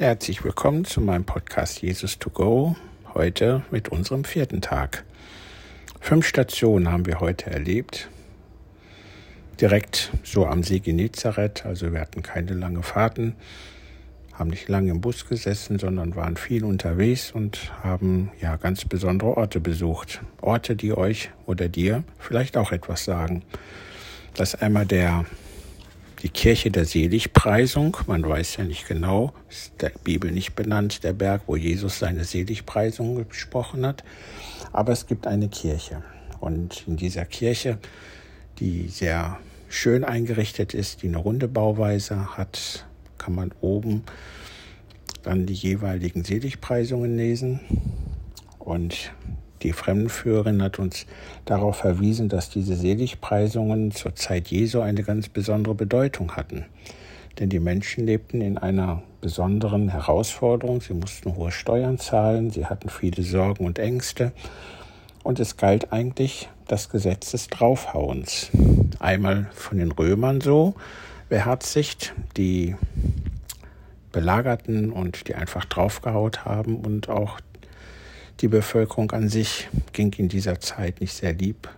Herzlich willkommen zu meinem Podcast Jesus to Go. Heute mit unserem vierten Tag. Fünf Stationen haben wir heute erlebt. Direkt so am See Genezareth, also wir hatten keine lange Fahrten, haben nicht lange im Bus gesessen, sondern waren viel unterwegs und haben ja ganz besondere Orte besucht. Orte, die euch oder dir vielleicht auch etwas sagen. Das ist einmal der die Kirche der Seligpreisung, man weiß ja nicht genau, ist der Bibel nicht benannt, der Berg, wo Jesus seine Seligpreisung gesprochen hat, aber es gibt eine Kirche. Und in dieser Kirche, die sehr schön eingerichtet ist, die eine runde Bauweise hat, kann man oben dann die jeweiligen Seligpreisungen lesen. Und die Fremdenführerin hat uns darauf verwiesen, dass diese Seligpreisungen zur Zeit Jesu eine ganz besondere Bedeutung hatten. Denn die Menschen lebten in einer besonderen Herausforderung. Sie mussten hohe Steuern zahlen, sie hatten viele Sorgen und Ängste. Und es galt eigentlich das Gesetz des Draufhauens. Einmal von den Römern so beherzigt, die belagerten und die einfach draufgehaut haben und auch die Bevölkerung an sich ging in dieser Zeit nicht sehr lieb,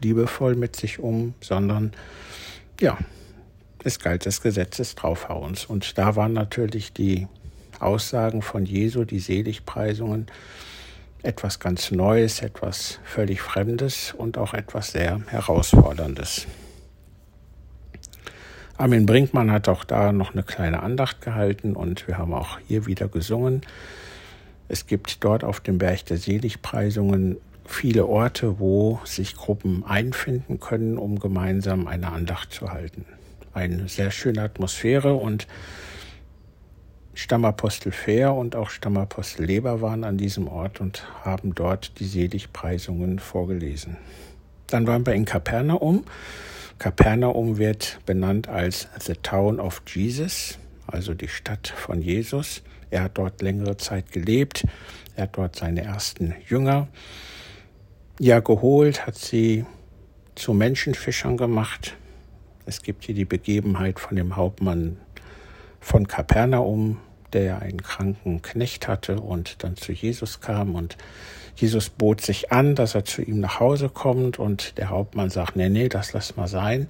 liebevoll mit sich um, sondern ja, es galt des Draufhauens. Und da waren natürlich die Aussagen von Jesu, die Seligpreisungen, etwas ganz Neues, etwas völlig Fremdes und auch etwas sehr Herausforderndes. Armin Brinkmann hat auch da noch eine kleine Andacht gehalten und wir haben auch hier wieder gesungen. Es gibt dort auf dem Berg der Seligpreisungen viele Orte, wo sich Gruppen einfinden können, um gemeinsam eine Andacht zu halten. Eine sehr schöne Atmosphäre und Stammapostel Fair und auch Stammapostel Leber waren an diesem Ort und haben dort die Seligpreisungen vorgelesen. Dann waren wir in Kapernaum. Kapernaum wird benannt als The Town of Jesus, also die Stadt von Jesus. Er hat dort längere Zeit gelebt. Er hat dort seine ersten Jünger ja geholt, hat sie zu Menschenfischern gemacht. Es gibt hier die Begebenheit von dem Hauptmann von Kapernaum, der einen kranken Knecht hatte und dann zu Jesus kam und Jesus bot sich an, dass er zu ihm nach Hause kommt und der Hauptmann sagt, nee, nee, das lass mal sein.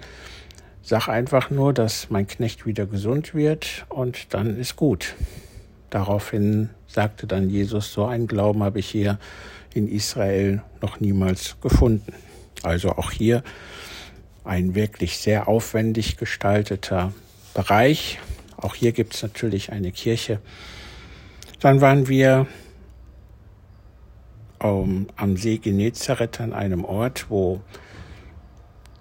Sag einfach nur, dass mein Knecht wieder gesund wird und dann ist gut. Daraufhin sagte dann Jesus, so einen Glauben habe ich hier in Israel noch niemals gefunden. Also auch hier ein wirklich sehr aufwendig gestalteter Bereich. Auch hier gibt es natürlich eine Kirche. Dann waren wir um, am See Genezareth an einem Ort, wo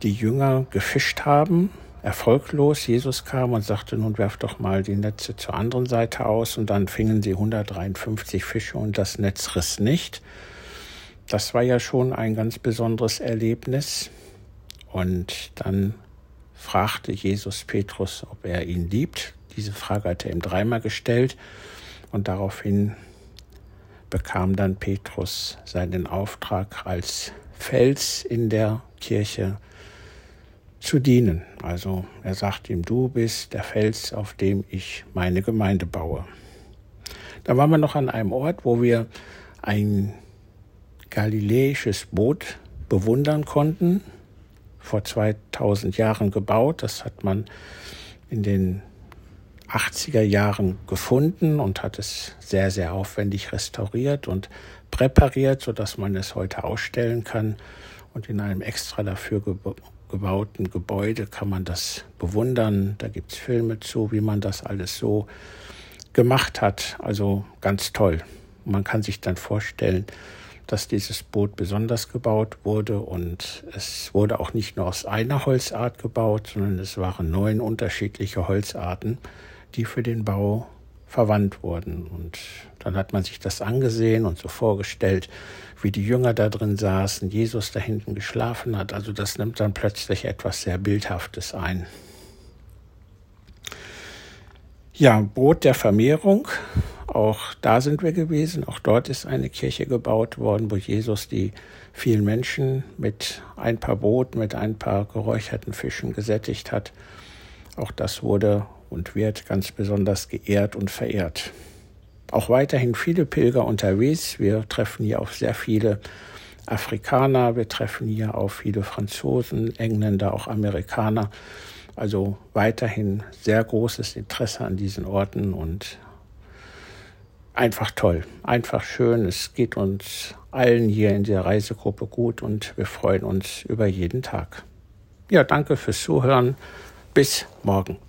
die Jünger gefischt haben erfolglos. Jesus kam und sagte, nun werft doch mal die Netze zur anderen Seite aus und dann fingen sie 153 Fische und das Netz riss nicht. Das war ja schon ein ganz besonderes Erlebnis. Und dann fragte Jesus Petrus, ob er ihn liebt. Diese Frage hat er ihm dreimal gestellt und daraufhin bekam dann Petrus seinen Auftrag als Fels in der Kirche zu dienen. Also er sagt ihm, du bist der Fels, auf dem ich meine Gemeinde baue. Da waren wir noch an einem Ort, wo wir ein galiläisches Boot bewundern konnten, vor 2000 Jahren gebaut. Das hat man in den 80er Jahren gefunden und hat es sehr, sehr aufwendig restauriert und präpariert, sodass man es heute ausstellen kann und in einem extra dafür gebauten Gebäude kann man das bewundern. Da gibt es Filme zu, wie man das alles so gemacht hat. Also ganz toll. Man kann sich dann vorstellen, dass dieses Boot besonders gebaut wurde und es wurde auch nicht nur aus einer Holzart gebaut, sondern es waren neun unterschiedliche Holzarten, die für den Bau verwandt wurden. Und dann hat man sich das angesehen und so vorgestellt, wie die Jünger da drin saßen, Jesus da hinten geschlafen hat. Also das nimmt dann plötzlich etwas sehr Bildhaftes ein. Ja, Brot der Vermehrung. Auch da sind wir gewesen. Auch dort ist eine Kirche gebaut worden, wo Jesus die vielen Menschen mit ein paar Brot, mit ein paar geräucherten Fischen gesättigt hat. Auch das wurde und wird ganz besonders geehrt und verehrt. Auch weiterhin viele Pilger unterwegs. Wir treffen hier auf sehr viele Afrikaner, wir treffen hier auf viele Franzosen, Engländer, auch Amerikaner. Also weiterhin sehr großes Interesse an diesen Orten und einfach toll, einfach schön. Es geht uns allen hier in der Reisegruppe gut und wir freuen uns über jeden Tag. Ja, danke fürs Zuhören. Bis morgen.